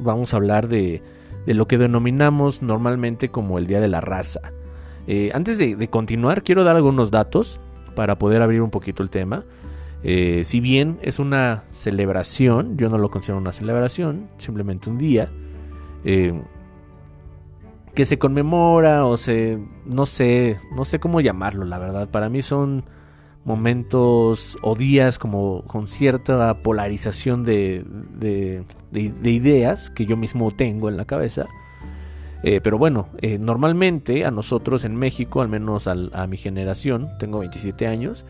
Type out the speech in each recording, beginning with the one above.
vamos a hablar de, lo que denominamos normalmente como el Día de la Raza. Eh, antes de, continuar, quiero dar algunos datos para poder abrir un poquito el tema. Eh, si bien es una celebración, yo no lo considero una celebración, simplemente un día eh, que se conmemora o se, no sé, no sé cómo llamarlo, la verdad. Para mí son momentos o días como con cierta polarización de, de, ideas que yo mismo tengo en la cabeza. Eh, pero bueno, eh, normalmente a nosotros en México, al menos a, mi generación, tengo 27 años,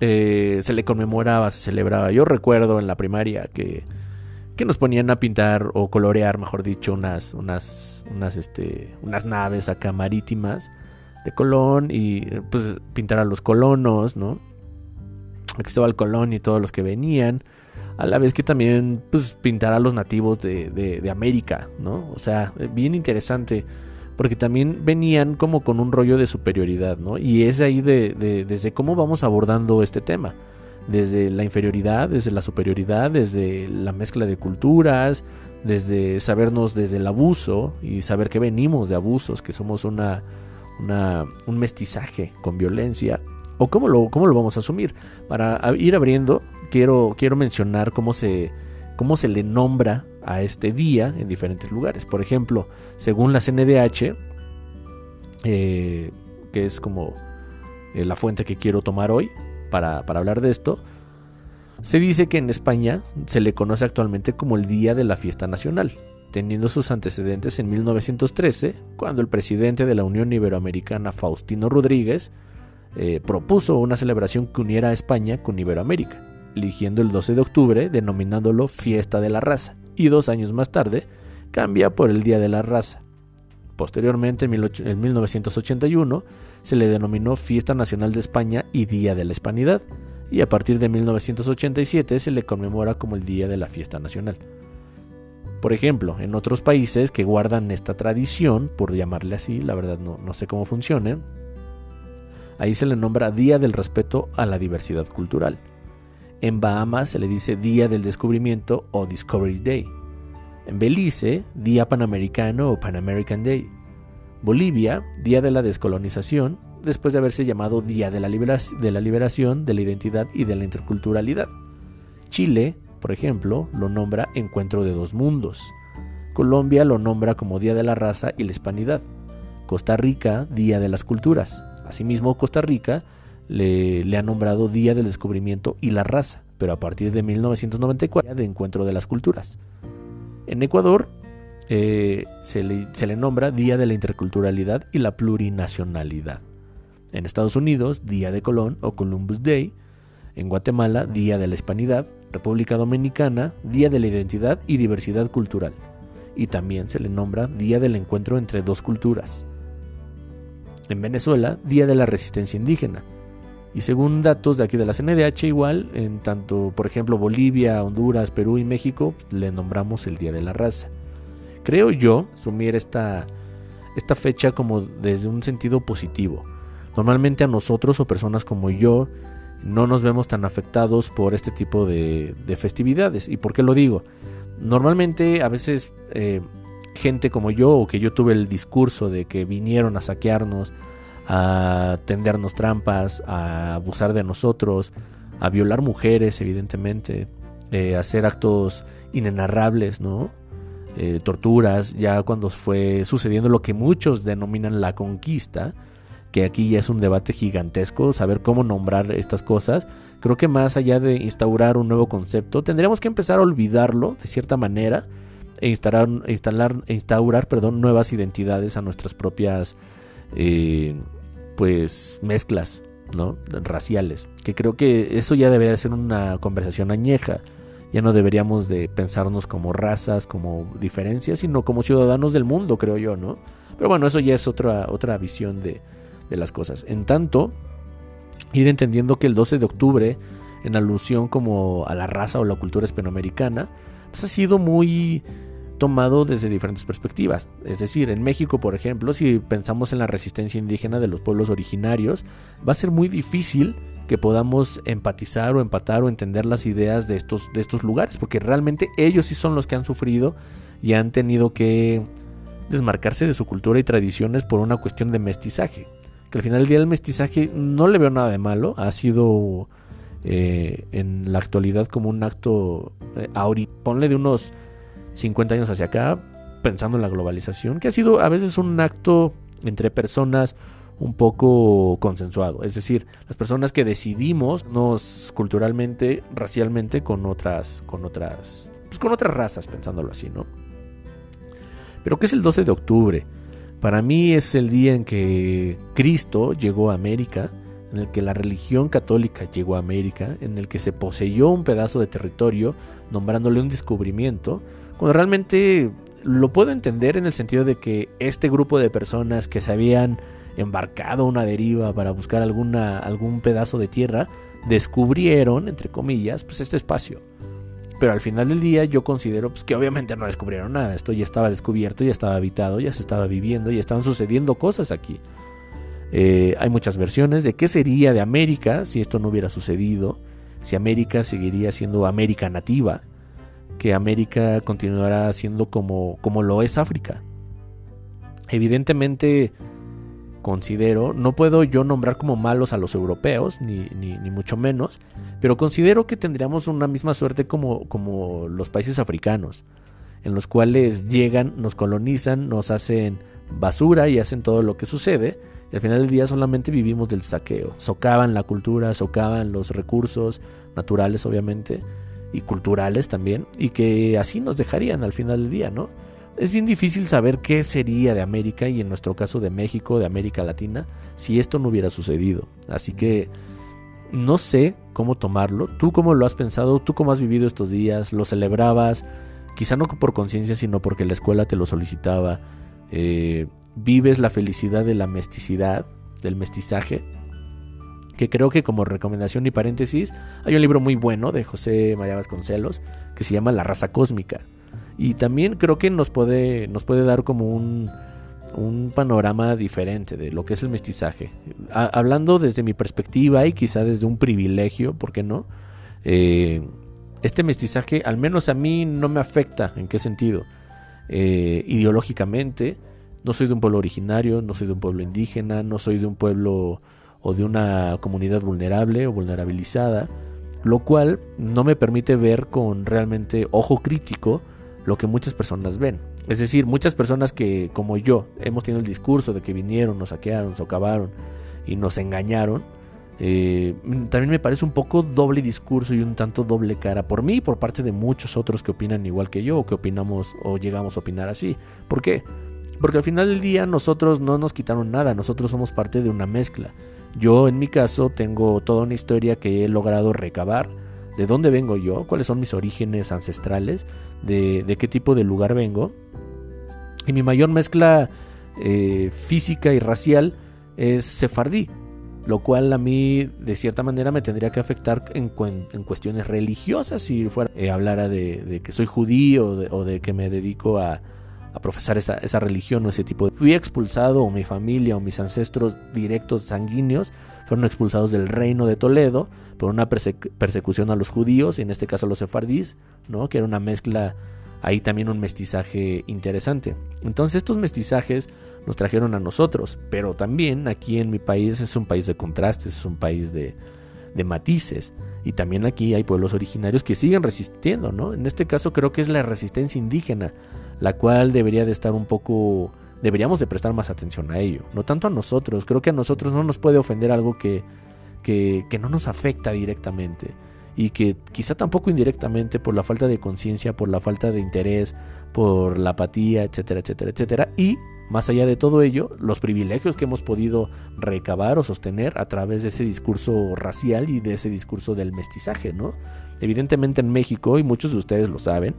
eh, se le conmemoraba, se celebraba. Yo recuerdo en la primaria que, que nos ponían a pintar o colorear, mejor dicho, unas, unas, unas, este, unas naves acá marítimas de Colón y pues pintar a los colonos, ¿no? Cristóbal Colón y todos los que venían. A la vez que también pues pintar a los nativos de, de, América, ¿no? O sea, bien interesante. Porque también venían como con un rollo de superioridad, ¿no? Y es ahí de, desde cómo vamos abordando este tema. Desde la inferioridad, desde la superioridad, desde la mezcla de culturas, desde sabernos desde el abuso y saber que venimos de abusos, que somos una, un mestizaje con violencia? ¿O cómo lo, cómo lo vamos a asumir? Para ir abriendo, quiero, quiero mencionar cómo se, cómo se le nombra a este día en diferentes lugares. Por ejemplo, según la CNDH, eh, que es como eh, la fuente que quiero tomar hoy para, para hablar de esto, se dice que en España se le conoce actualmente como el Día de la Fiesta Nacional teniendo sus antecedentes en 1913, cuando el presidente de la Unión Iberoamericana, Faustino Rodríguez, eh, propuso una celebración que uniera a España con Iberoamérica, eligiendo el 12 de octubre, denominándolo Fiesta de la Raza, y dos años más tarde cambia por el Día de la Raza. Posteriormente, en 1981, se le denominó Fiesta Nacional de España y Día de la Hispanidad, y a partir de 1987 se le conmemora como el Día de la Fiesta Nacional. Por ejemplo, en otros países que guardan esta tradición, por llamarle así, la verdad no, no sé cómo funcione, ahí se le nombra Día del Respeto a la Diversidad Cultural. En Bahamas se le dice Día del Descubrimiento o Discovery Day. En Belice, Día Panamericano o Pan American Day. Bolivia, Día de la Descolonización, después de haberse llamado Día de la, de la Liberación, de la Identidad y de la Interculturalidad. Chile, por ejemplo, lo nombra Encuentro de dos Mundos. Colombia lo nombra como Día de la Raza y la Hispanidad. Costa Rica, Día de las Culturas. Asimismo, Costa Rica le, ha nombrado Día del Descubrimiento y la Raza, pero a partir de 1994 de Encuentro de las Culturas. En Ecuador eh, se, le, se le nombra Día de la Interculturalidad y la Plurinacionalidad. En Estados Unidos, Día de Colón o Columbus Day. En Guatemala, Día de la Hispanidad. República Dominicana, Día de la Identidad y Diversidad Cultural, y también se le nombra Día del Encuentro entre dos culturas. En Venezuela, Día de la Resistencia Indígena. Y según datos de aquí de la CNDH, igual, en tanto, por ejemplo, Bolivia, Honduras, Perú y México, le nombramos el Día de la Raza. Creo yo sumir esta, esta fecha como desde un sentido positivo. Normalmente a nosotros o personas como yo no nos vemos tan afectados por este tipo de, festividades. ¿Y por qué lo digo? Normalmente a veces eh, gente como yo o que yo tuve el discurso de que vinieron a saquearnos, a tendernos trampas, a abusar de nosotros, a violar mujeres evidentemente, eh, a hacer actos inenarrables, ¿no? Eh, torturas, ya cuando fue sucediendo lo que muchos denominan la conquista, que aquí ya es un debate gigantesco, saber cómo nombrar estas cosas. Creo que más allá de instaurar un nuevo concepto, tendríamos que empezar a olvidarlo de cierta manera e instalar, instaurar perdón, nuevas identidades a nuestras propias eh, pues mezclas ¿no? raciales. Que creo que eso ya debería ser una conversación añeja. Ya no deberíamos de pensarnos como razas, como diferencias, sino como ciudadanos del mundo, creo yo, ¿no? Pero bueno, eso ya es otra, otra visión de, de las cosas. En tanto, ir entendiendo que el 12 de octubre, en alusión como a la raza o la cultura hispanoamericana, pues ha sido muy tomado desde diferentes perspectivas. Es decir, en México, por ejemplo, si pensamos en la resistencia indígena de los pueblos originarios, va a ser muy difícil que podamos empatizar o empatar o entender las ideas de estos, de estos lugares, porque realmente ellos sí son los que han sufrido y han tenido que desmarcarse de su cultura y tradiciones por una cuestión de mestizaje. Que al final del día el mestizaje no le veo nada de malo, ha sido eh, en la actualidad como un acto, eh, ahorita, ponle de unos 50 años hacia acá, pensando en la globalización, que ha sido a veces un acto entre personas un poco consensuado. Es decir, las personas que decidimos nos culturalmente, racialmente con otras, con otras, pues con otras razas, pensándolo así, ¿no? Pero ¿qué es el 12 de octubre? Para mí es el día en que Cristo llegó a América, en el que la religión católica llegó a América, en el que se poseyó un pedazo de territorio, nombrándole un descubrimiento, cuando realmente lo puedo entender en el sentido de que este grupo de personas que se habían embarcado una deriva para buscar alguna, algún pedazo de tierra, descubrieron, entre comillas, pues este espacio. Pero al final del día yo considero pues, que obviamente no descubrieron nada. Esto ya estaba descubierto, ya estaba habitado, ya se estaba viviendo, ya estaban sucediendo cosas aquí. Eh, hay muchas versiones de qué sería de América si esto no hubiera sucedido, si América seguiría siendo América nativa, que América continuará siendo como, como lo es África. Evidentemente, considero, no puedo yo nombrar como malos a los europeos, ni, ni, mucho menos, pero considero que tendríamos una misma suerte como, como los países africanos, en los cuales llegan, nos colonizan, nos hacen basura y hacen todo lo que sucede, y al final del día solamente vivimos del saqueo. Socavan la cultura, socavan los recursos naturales, obviamente, y culturales también, y que así nos dejarían al final del día, ¿no? Es bien difícil saber qué sería de América y en nuestro caso de México, de América Latina, si esto no hubiera sucedido. Así que no sé cómo tomarlo. ¿Tú cómo lo has pensado? ¿Tú cómo has vivido estos días? ¿Lo celebrabas? Quizá no por conciencia, sino porque la escuela te lo solicitaba. Eh, ¿Vives la felicidad de la mesticidad, del mestizaje? Que creo que como recomendación y paréntesis, hay un libro muy bueno de José María Vasconcelos que se llama La raza cósmica y también creo que nos puede, nos puede dar como un, un panorama diferente de lo que es el mestizaje. hablando desde mi perspectiva y quizá desde un privilegio, ¿por qué no? Eh, este mestizaje al menos a mí no me afecta. ¿En qué sentido? Eh, ideológicamente, no soy de un pueblo originario, no soy de un pueblo indígena, no soy de un pueblo o de una comunidad vulnerable o vulnerabilizada, lo cual no me permite ver con realmente ojo crítico lo que muchas personas ven. Es decir, muchas personas que, como yo, hemos tenido el discurso de que vinieron, nos saquearon, socavaron y nos engañaron, eh, también me parece un poco doble discurso y un tanto doble cara por mí y por parte de muchos otros que opinan igual que yo o que opinamos o llegamos a opinar así. ¿Por qué? Porque al final del día nosotros no nos quitaron nada, nosotros somos parte de una mezcla. Yo en mi caso tengo toda una historia que he logrado recabar de dónde vengo yo, cuáles son mis orígenes ancestrales, de, qué tipo de lugar vengo. Y mi mayor mezcla eh, física y racial es sefardí, lo cual a mí de cierta manera me tendría que afectar en, cuestiones religiosas si fuera eh, hablara de, que soy judío o de, que me dedico a, a profesar esa, esa, religión o ese tipo de... Fui expulsado o mi familia o mis ancestros directos sanguíneos fueron expulsados del reino de Toledo por una persecución a los judíos, en este caso a los sefardíes, ¿no? que era una mezcla, ahí también un mestizaje interesante. Entonces estos mestizajes nos trajeron a nosotros, pero también aquí en mi país es un país de contrastes, es un país de, de matices. Y también aquí hay pueblos originarios que siguen resistiendo, ¿no? En este caso creo que es la resistencia indígena, la cual debería de estar un poco deberíamos de prestar más atención a ello. No tanto a nosotros, creo que a nosotros no nos puede ofender algo que, que, no nos afecta directamente y que quizá tampoco indirectamente por la falta de conciencia, por la falta de interés, por la apatía, etcétera, etcétera, etcétera. Y más allá de todo ello, los privilegios que hemos podido recabar o sostener a través de ese discurso racial y de ese discurso del mestizaje, ¿no? Evidentemente en México, y muchos de ustedes lo saben,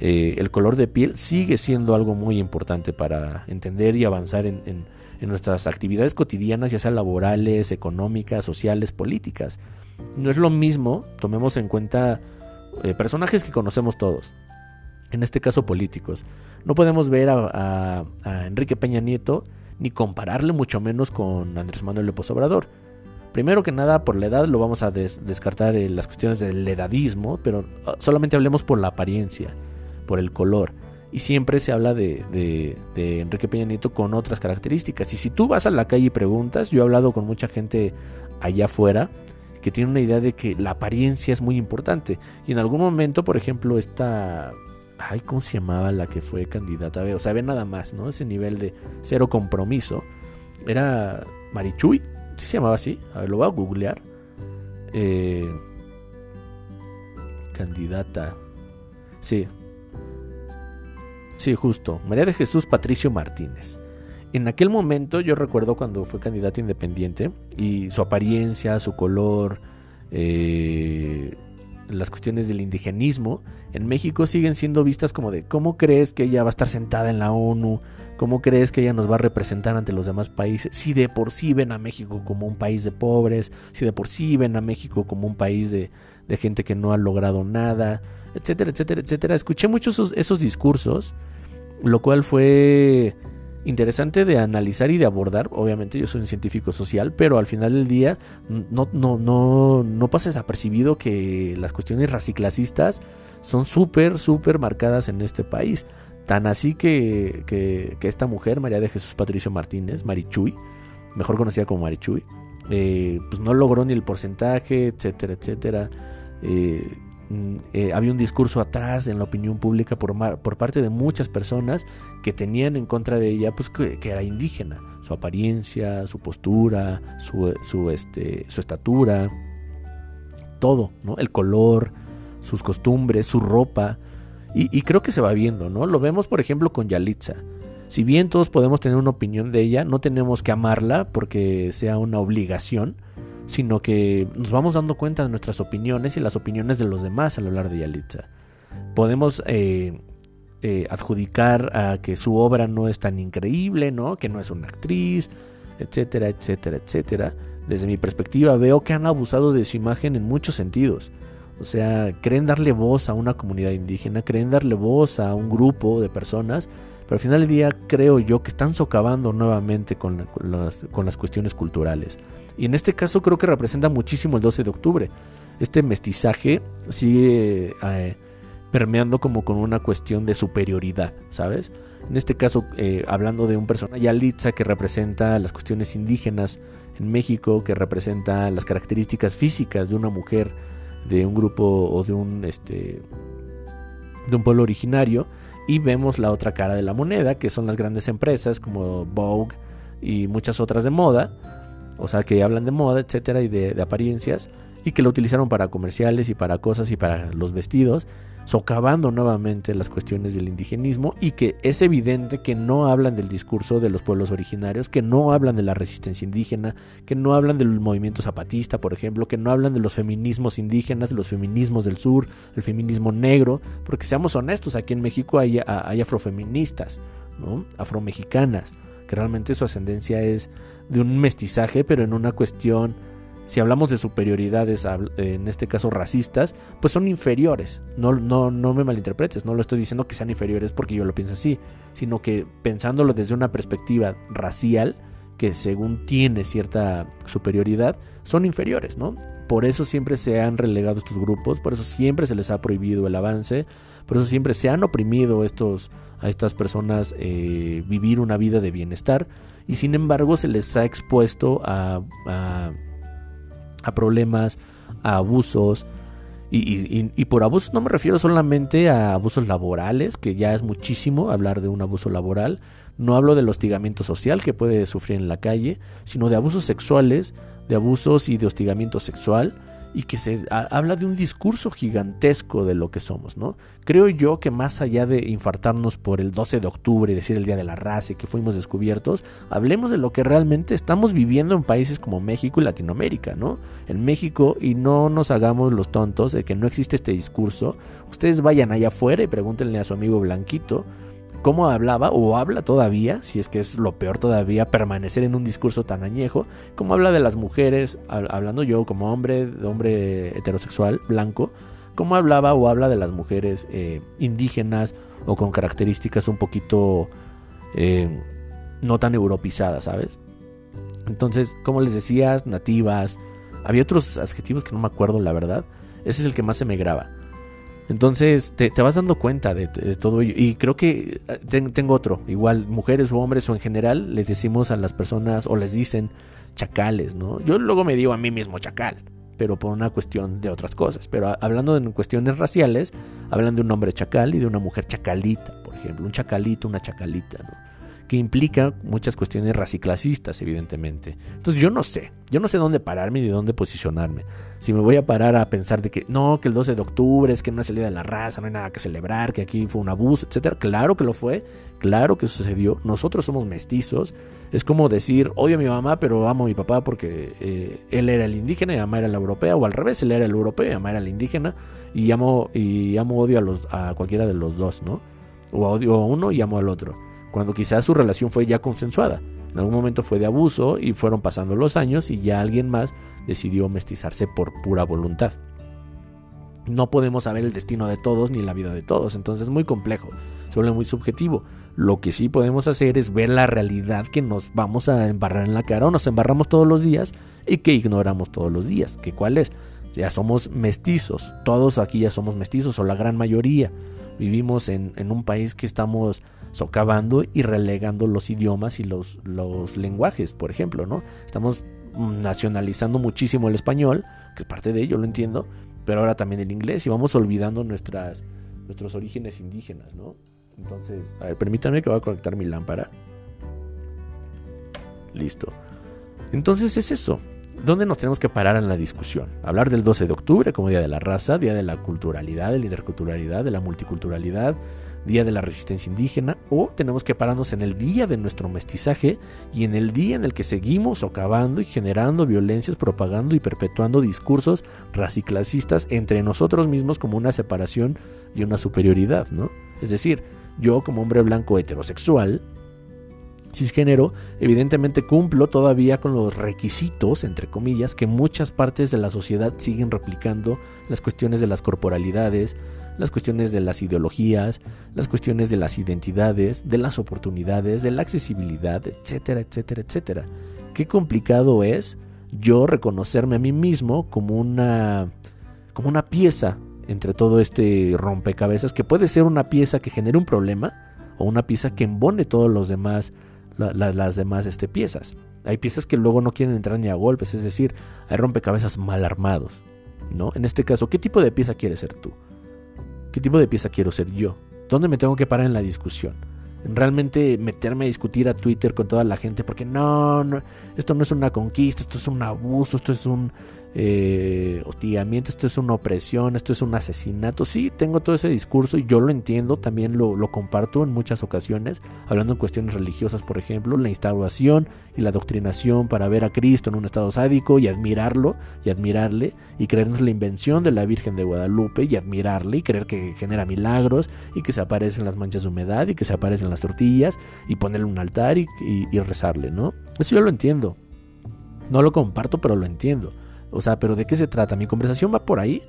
eh, el color de piel sigue siendo algo muy importante para entender y avanzar en, nuestras actividades cotidianas, ya sean laborales, económicas, sociales, políticas. No es lo mismo, tomemos en cuenta eh, personajes que conocemos todos, en este caso políticos. No podemos ver a, Enrique Peña Nieto ni compararle mucho menos con Andrés Manuel López Obrador. Primero que nada, por la edad lo vamos a descartar las cuestiones del edadismo, pero ah, solamente hablemos por la apariencia por el color. y siempre se habla de, de, Enrique Peña Nieto con otras características. Y si tú vas a la calle y preguntas, yo he hablado con mucha gente allá afuera que tiene una idea de que la apariencia es muy importante. Y en algún momento, por ejemplo, esta... Ay, ¿cómo se llamaba la que fue candidata? O sea, ve nada más, ¿no? Ese nivel de cero compromiso. Era Marichuy, se llamaba así? A ver, lo voy a googlear. Eh, candidata. Sí, Sí, justo. María de Jesús Patricio Martínez. En aquel momento yo recuerdo cuando fue candidata independiente y su apariencia, su color, eh, las cuestiones del indigenismo en México siguen siendo vistas como de ¿cómo crees que ella va a estar sentada en la ONU? ¿Cómo crees que ella nos va a representar ante los demás países? Si de por sí ven a México como un país de pobres, si de por sí ven a México como un país de, de gente que no ha logrado nada, etcétera, etcétera, etcétera. Escuché muchos esos, discursos, lo cual fue interesante de analizar y de abordar. Obviamente yo soy un científico social, pero al final del día no, no, no, no pasa desapercibido que las cuestiones raciclasistas son súper, súper marcadas en este país. Tan así que, que, esta mujer, María de Jesús Patricio Martínez, Marichuy, mejor conocida como Marichuy, eh, pues no logró ni el porcentaje, etcétera, etcétera. Eh, Mm, eh, había un discurso atrás en la opinión pública por, por, parte de muchas personas que tenían en contra de ella pues que, era indígena. Su apariencia su postura su, este, su estatura todo no el color sus costumbres su ropa. Y, y, creo que se va viendo no lo vemos por ejemplo con Yalitza. Si bien todos podemos tener una opinión de ella no tenemos que amarla porque sea una obligación sino que nos vamos dando cuenta de nuestras opiniones y las opiniones de los demás al hablar de Yalitza. Podemos eh, eh, adjudicar a que su obra no es tan increíble, ¿no? que no es una actriz, etcétera, etcétera, etcétera. Desde mi perspectiva veo que han abusado de su imagen en muchos sentidos. O sea, creen darle voz a una comunidad indígena, creen darle voz a un grupo de personas, pero al final del día creo yo que están socavando nuevamente con, las, con las cuestiones culturales. Y en este caso creo que representa muchísimo el 12 de octubre. Este mestizaje sigue eh, permeando como con una cuestión de superioridad, ¿sabes? En este caso, eh, hablando de un personaje, Yalitza, que representa las cuestiones indígenas en México, que representa las características físicas de una mujer de un grupo o de un, este, de un pueblo originario. Y vemos la otra cara de la moneda, que son las grandes empresas como Vogue y muchas otras de moda, o sea, que hablan de moda, etcétera, y de, apariencias, y que lo utilizaron para comerciales y para cosas y para los vestidos, socavando nuevamente las cuestiones del indigenismo y que es evidente que no hablan del discurso de los pueblos originarios, que no hablan de la resistencia indígena, que no hablan del movimiento zapatista, por ejemplo, que no hablan de los feminismos indígenas, de los feminismos del sur, el feminismo negro, porque seamos honestos, aquí en México hay, hay afrofeministas, ¿no? afromexicanas, que realmente su ascendencia es de un mestizaje, pero en una cuestión, si hablamos de superioridades, en este caso racistas, pues son inferiores. No, no, no me malinterpretes, no lo estoy diciendo que sean inferiores porque yo lo pienso así, sino que pensándolo desde una perspectiva racial, que según tiene cierta superioridad, son inferiores, ¿no? Por eso siempre se han relegado estos grupos, por eso siempre se les ha prohibido el avance, por eso siempre se han oprimido estos, a estas personas eh, vivir una vida de bienestar y sin embargo se les ha expuesto a, a, problemas, a abusos. Y, y, por abusos no me refiero solamente a abusos laborales, que ya es muchísimo hablar de un abuso laboral. No hablo del hostigamiento social que puede sufrir en la calle, sino de abusos sexuales, de abusos y de hostigamiento sexual y que se habla de un discurso gigantesco de lo que somos, ¿no? Creo yo que más allá de infartarnos por el 12 de octubre y decir el Día de la Raza y que fuimos descubiertos, hablemos de lo que realmente estamos viviendo en países como México y Latinoamérica, ¿no? En México y no nos hagamos los tontos de que no existe este discurso. Ustedes vayan allá afuera y pregúntenle a su amigo Blanquito cómo hablaba o habla todavía, si es que es lo peor todavía, permanecer en un discurso tan añejo, cómo habla de las mujeres, hablando yo como hombre, hombre heterosexual, blanco, cómo hablaba o habla de las mujeres eh, indígenas o con características un poquito eh, no tan europizadas, ¿sabes? Entonces, como les decía, nativas, había otros adjetivos que no me acuerdo la verdad, ese es el que más se me graba. Entonces te, vas dando cuenta de, todo ello. Y creo que eh, tengo otro, igual mujeres o hombres o en general les decimos a las personas o les dicen chacales, ¿no? Yo luego me digo a mí mismo chacal, pero por una cuestión de otras cosas. Pero hablando de cuestiones raciales, hablan de un hombre chacal y de una mujer chacalita, por ejemplo, un chacalito, una chacalita, ¿no? que implica muchas cuestiones raciclasistas, evidentemente. Entonces yo no sé, yo no sé dónde pararme ni dónde posicionarme. Si me voy a parar a pensar de que no, que el 12 de octubre es que no es el de la raza, no hay nada que celebrar, que aquí fue un abuso, etcétera. Claro que lo fue, claro que sucedió. Nosotros somos mestizos. Es como decir, odio a mi mamá, pero amo a mi papá porque eh, él era el indígena y mamá era la europea, o al revés, él era el europeo y mamá era la indígena, y amo, y amo odio a, los, a cualquiera de los dos, ¿no? O odio a uno y amo al otro cuando quizás su relación fue ya consensuada. En algún momento fue de abuso y fueron pasando los años y ya alguien más decidió mestizarse por pura voluntad. No podemos saber el destino de todos ni la vida de todos, entonces es muy complejo, se vuelve muy subjetivo. Lo que sí podemos hacer es ver la realidad que nos vamos a embarrar en la cara o nos embarramos todos los días y que ignoramos todos los días. ¿Que ¿Cuál es? Ya somos mestizos, todos aquí ya somos mestizos o la gran mayoría. Vivimos en, un país que estamos socavando y relegando los idiomas y los lenguajes, por ejemplo, ¿no? Estamos nacionalizando muchísimo el español, que es parte de ello, lo entiendo, pero ahora también el inglés y vamos olvidando nuestras, nuestros orígenes indígenas, ¿no? Entonces, a ver, permítanme que voy a conectar mi lámpara. Listo. Entonces es eso. ¿Dónde nos tenemos que parar en la discusión? Hablar del 12 de octubre como Día de la Raza, Día de la Culturalidad, de la Interculturalidad, de la Multiculturalidad, Día de la Resistencia Indígena, o tenemos que pararnos en el día de nuestro mestizaje y en el día en el que seguimos socavando y generando violencias, propagando y perpetuando discursos raciclasistas entre nosotros mismos como una separación y una superioridad, ¿no? Es decir, yo como hombre blanco heterosexual, cisgénero, evidentemente cumplo todavía con los requisitos, entre comillas, que muchas partes de la sociedad siguen replicando, las cuestiones de las corporalidades, las cuestiones de las ideologías, las cuestiones de las identidades, de las oportunidades, de la accesibilidad, etcétera, etcétera, etcétera. Qué complicado es yo reconocerme a mí mismo como una como una pieza entre todo este rompecabezas que puede ser una pieza que genere un problema o una pieza que embone todos los demás las demás este, piezas. Hay piezas que luego no quieren entrar ni a golpes, es decir, hay rompecabezas mal armados. ¿no? En este caso, ¿qué tipo de pieza quieres ser tú? ¿Qué tipo de pieza quiero ser yo? ¿Dónde me tengo que parar en la discusión? realmente meterme a discutir a Twitter con toda la gente, porque no, no, esto no es una conquista, esto es un abuso, esto es un eh, hostigamiento, esto es una opresión, esto es un asesinato. Sí, tengo todo ese discurso y yo lo entiendo, también lo, comparto en muchas ocasiones, hablando en cuestiones religiosas, por ejemplo, la instauración y la doctrinación para ver a Cristo en un estado sádico y admirarlo y admirarle y creernos la invención de la Virgen de Guadalupe y admirarle y creer que genera milagros y que se aparecen las manchas de humedad y que se aparecen las tortillas y ponerle un altar y, y rezarle, ¿no? Eso yo lo entiendo. No lo comparto, pero lo entiendo. O sea, pero ¿de qué se trata? ¿Mi conversación va por ahí?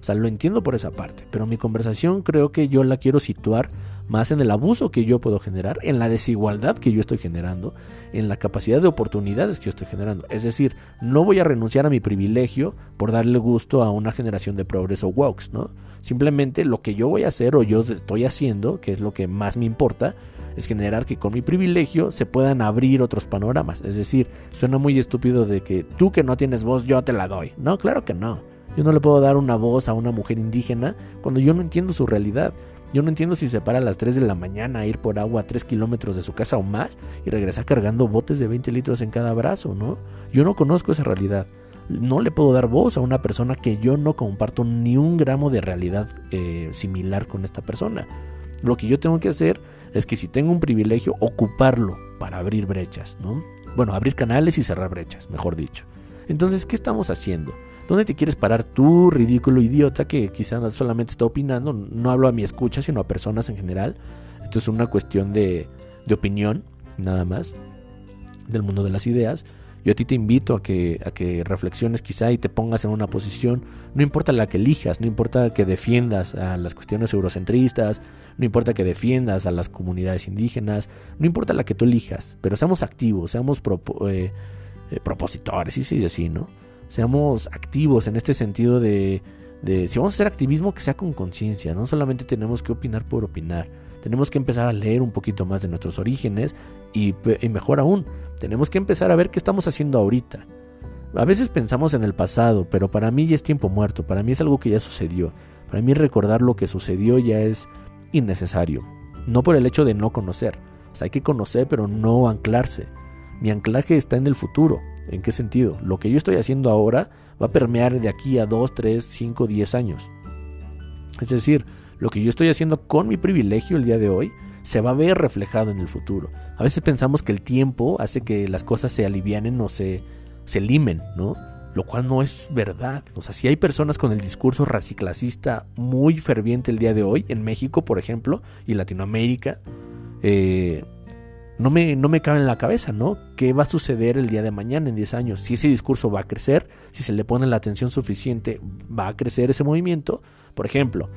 O sea, lo entiendo por esa parte, pero mi conversación creo que yo la quiero situar más en el abuso que yo puedo generar, en la desigualdad que yo estoy generando, en la capacidad de oportunidades que yo estoy generando. Es decir, no voy a renunciar a mi privilegio por darle gusto a una generación de progreso wokes, ¿no? Simplemente lo que yo voy a hacer o yo estoy haciendo, que es lo que más me importa, es generar que con mi privilegio se puedan abrir otros panoramas. Es decir, suena muy estúpido de que tú que no tienes voz, yo te la doy. No, claro que no. Yo no le puedo dar una voz a una mujer indígena cuando yo no entiendo su realidad. Yo no entiendo si se para a las 3 de la mañana a ir por agua a 3 kilómetros de su casa o más y regresar cargando botes de 20 litros en cada brazo, ¿no? Yo no conozco esa realidad. No le puedo dar voz a una persona que yo no comparto ni un gramo de realidad eh, similar con esta persona. Lo que yo tengo que hacer es que si tengo un privilegio, ocuparlo para abrir brechas, ¿no? Bueno, abrir canales y cerrar brechas, mejor dicho. Entonces, ¿qué estamos haciendo? ¿Dónde te quieres parar tú, ridículo idiota, que quizá solamente está opinando? No hablo a mi escucha, sino a personas en general. Esto es una cuestión de, de opinión, nada más, del mundo de las ideas. Yo a ti te invito a que, a que reflexiones quizá y te pongas en una posición, no importa la que elijas, no importa que defiendas a las cuestiones eurocentristas, no importa que defiendas a las comunidades indígenas, no importa la que tú elijas, pero seamos activos, seamos eh, eh, propositores, y sí, así, ¿no? Seamos activos en este sentido de, de si vamos a hacer activismo que sea con conciencia, no solamente tenemos que opinar por opinar, tenemos que empezar a leer un poquito más de nuestros orígenes y, y mejor aún, tenemos que empezar a ver qué estamos haciendo ahorita. A veces pensamos en el pasado, pero para mí ya es tiempo muerto, para mí es algo que ya sucedió. Para mí recordar lo que sucedió ya es innecesario. No por el hecho de no conocer. hay que conocer pero no anclarse. Mi anclaje está en el futuro. ¿En qué sentido? Lo que yo estoy haciendo ahora va a permear de aquí a 2, 3, 5, 10 años. Es decir, lo que yo estoy haciendo con mi privilegio el día de hoy se va a ver reflejado en el futuro. A veces pensamos que el tiempo hace que las cosas se alivianen o se, se limen, ¿no? Lo cual no es verdad. O sea, si hay personas con el discurso raciclasista muy ferviente el día de hoy, en México, por ejemplo, y Latinoamérica, eh, no me, no me cabe en la cabeza, ¿no? ¿Qué va a suceder el día de mañana, en 10 años? Si ese discurso va a crecer, si se le pone la atención suficiente, va a crecer ese movimiento. Por ejemplo,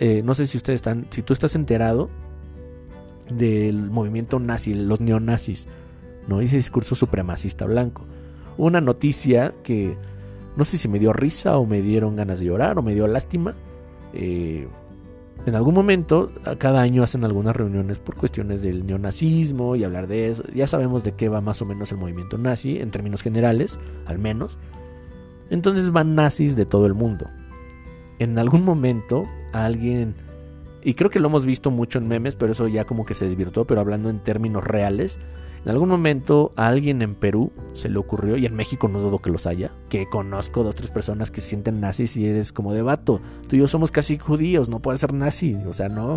eh, no sé si ustedes están, si tú estás enterado del movimiento nazi, los neonazis, ¿no? Ese discurso supremacista blanco. Una noticia que no sé si me dio risa o me dieron ganas de llorar o me dio lástima. Eh, en algún momento, cada año hacen algunas reuniones por cuestiones del neonazismo y hablar de eso. Ya sabemos de qué va más o menos el movimiento nazi, en términos generales, al menos. Entonces van nazis de todo el mundo. En algún momento, alguien, y creo que lo hemos visto mucho en memes, pero eso ya como que se desvirtuó, pero hablando en términos reales, en algún momento a alguien en Perú se le ocurrió, y en México no dudo que los haya, que conozco dos o tres personas que se sienten nazis y eres como de vato. Tú y yo somos casi judíos, no puedes ser nazi. O sea, no.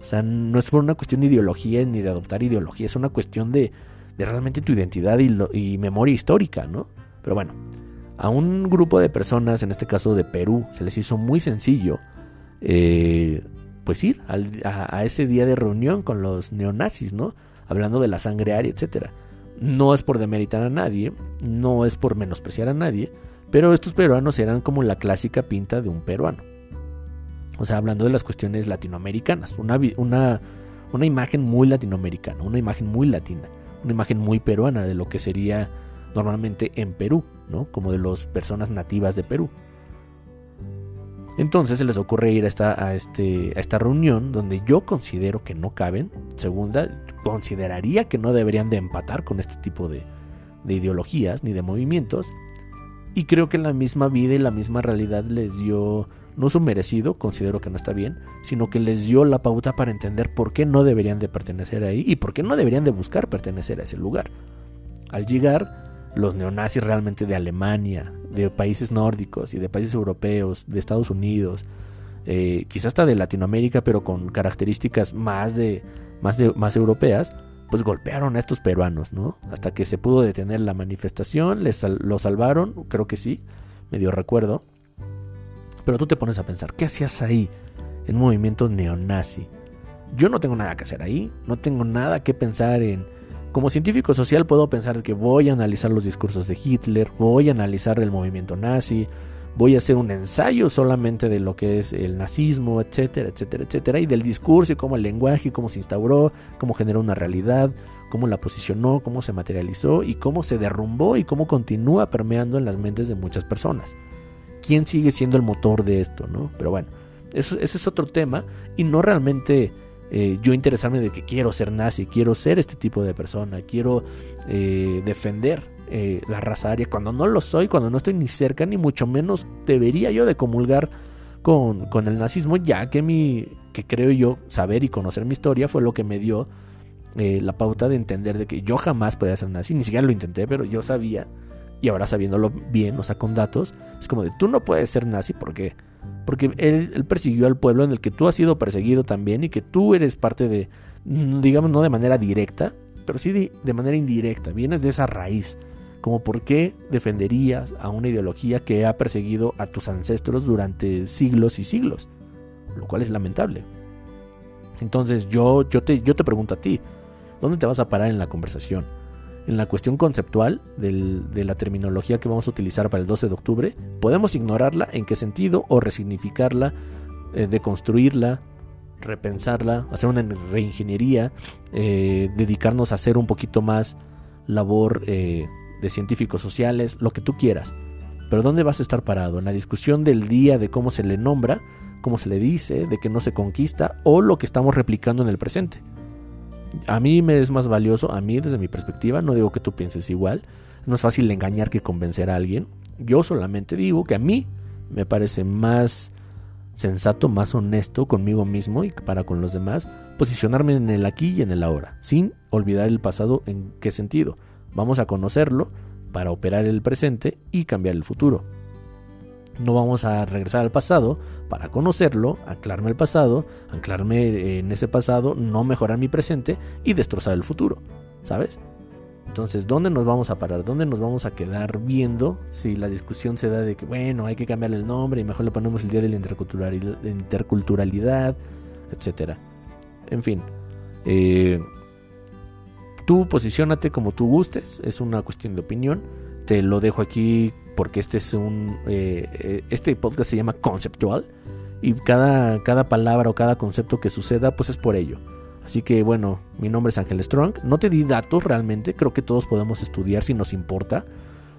O sea, no es por una cuestión de ideología ni de adoptar ideología, es una cuestión de, de realmente tu identidad y, y memoria histórica, ¿no? Pero bueno, a un grupo de personas, en este caso de Perú, se les hizo muy sencillo, eh, pues ir a, a ese día de reunión con los neonazis, ¿no? Hablando de la sangre aria, etc. No es por demeritar a nadie, no es por menospreciar a nadie, pero estos peruanos eran como la clásica pinta de un peruano. O sea, hablando de las cuestiones latinoamericanas, una, una, una imagen muy latinoamericana, una imagen muy latina, una imagen muy peruana de lo que sería normalmente en Perú, ¿no? Como de las personas nativas de Perú. Entonces se les ocurre ir a esta, a, este, a esta reunión donde yo considero que no caben. Segunda, consideraría que no deberían de empatar con este tipo de, ideologías ni de movimientos. Y creo que la misma vida y la misma realidad les dio, no su merecido, considero que no está bien, sino que les dio la pauta para entender por qué no deberían de pertenecer ahí y por qué no deberían de buscar pertenecer a ese lugar. Al llegar, los neonazis realmente de Alemania, de países nórdicos y de países europeos, de Estados Unidos, eh, quizás hasta de Latinoamérica, pero con características más de, más, de, más europeas, pues golpearon a estos peruanos, ¿no? Hasta que se pudo detener la manifestación, les lo salvaron, creo que sí, medio recuerdo. Pero tú te pones a pensar, ¿qué hacías ahí en un movimiento neonazi? Yo no tengo nada que hacer ahí, no tengo nada que pensar en... Como científico social puedo pensar que voy a analizar los discursos de Hitler, voy a analizar el movimiento nazi, voy a hacer un ensayo solamente de lo que es el nazismo, etcétera, etcétera, etcétera, y del discurso y cómo el lenguaje, cómo se instauró, cómo generó una realidad, cómo la posicionó, cómo se materializó y cómo se derrumbó y cómo continúa permeando en las mentes de muchas personas. ¿Quién sigue siendo el motor de esto, no? Pero bueno, eso, ese es otro tema y no realmente eh, yo interesarme de que quiero ser nazi, quiero ser este tipo de persona, quiero eh, defender eh, la raza aria, cuando no lo soy, cuando no estoy ni cerca, ni mucho menos debería yo de comulgar con, con, el nazismo, ya que mi, que creo yo saber y conocer mi historia fue lo que me dio eh, la pauta de entender de que yo jamás podía ser nazi, ni siquiera lo intenté, pero yo sabía, y ahora sabiéndolo bien, o sea, con datos, es como de tú no puedes ser nazi porque porque él, persiguió al pueblo en el que tú has sido perseguido también y que tú eres parte de, digamos, no de manera directa, pero sí de, de manera indirecta, vienes de esa raíz como por qué defenderías a una ideología que ha perseguido a tus ancestros durante siglos y siglos, lo cual es lamentable. Entonces yo, yo, te, yo te pregunto a ti, ¿dónde te vas a parar en la conversación? En la cuestión conceptual de la terminología que vamos a utilizar para el 12 de octubre, ¿podemos ignorarla? ¿En qué sentido? ¿O resignificarla? Eh, ¿Deconstruirla? repensarla, hacer una reingeniería, eh, dedicarnos a hacer un poquito más labor eh, de científicos sociales, lo que tú quieras. pero ¿dónde vas a estar parado? ¿En la discusión del día de cómo se le nombra, cómo se le dice, de que no se conquista o lo que estamos replicando en el presente? A mí me es más valioso, a mí desde mi perspectiva, no digo que tú pienses igual, no es fácil engañar que convencer a alguien, yo solamente digo que a mí me parece más sensato, más honesto conmigo mismo y para con los demás, posicionarme en el aquí y en el ahora, sin olvidar el pasado en qué sentido. Vamos a conocerlo para operar el presente y cambiar el futuro. No vamos a regresar al pasado para conocerlo, anclarme el pasado, anclarme en ese pasado, no mejorar mi presente y destrozar el futuro, ¿sabes? Entonces, ¿dónde nos vamos a parar? ¿Dónde nos vamos a quedar viendo si la discusión se da de que, bueno, hay que cambiar el nombre y mejor le ponemos el Día de la Interculturalidad, etcétera? En fin, eh, tú posicionate como tú gustes, es una cuestión de opinión. Te lo dejo aquí porque este es un, eh, eh, este podcast se llama conceptual y cada, cada palabra o cada concepto que suceda, pues es por ello. Así que bueno, mi nombre es Ángel Strong. No te di datos realmente, creo que todos podemos estudiar si nos importa.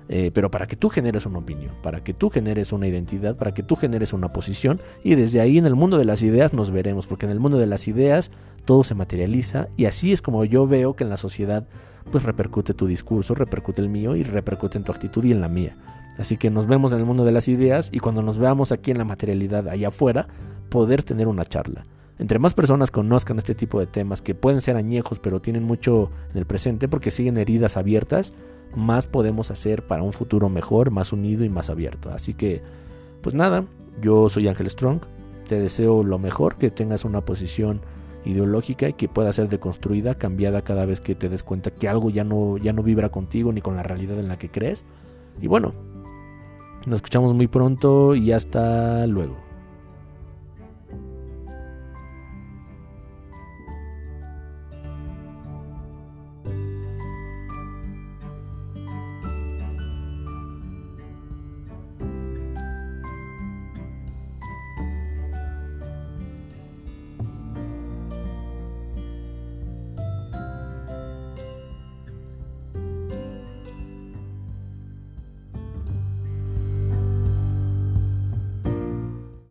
Eh, pero para que tú generes una opinión, para que tú generes una identidad, para que tú generes una posición y desde ahí en el mundo de las ideas nos veremos, porque en el mundo de las ideas todo se materializa y así es como yo veo que en la sociedad pues repercute tu discurso, repercute el mío y repercute en tu actitud y en la mía. Así que nos vemos en el mundo de las ideas y cuando nos veamos aquí en la materialidad allá afuera, poder tener una charla. Entre más personas conozcan este tipo de temas que pueden ser añejos pero tienen mucho en el presente porque siguen heridas abiertas, más podemos hacer para un futuro mejor, más unido y más abierto. Así que, pues nada, yo soy Ángel Strong, te deseo lo mejor, que tengas una posición ideológica y que pueda ser deconstruida, cambiada cada vez que te des cuenta que algo ya no, ya no vibra contigo ni con la realidad en la que crees. Y bueno, nos escuchamos muy pronto y hasta luego.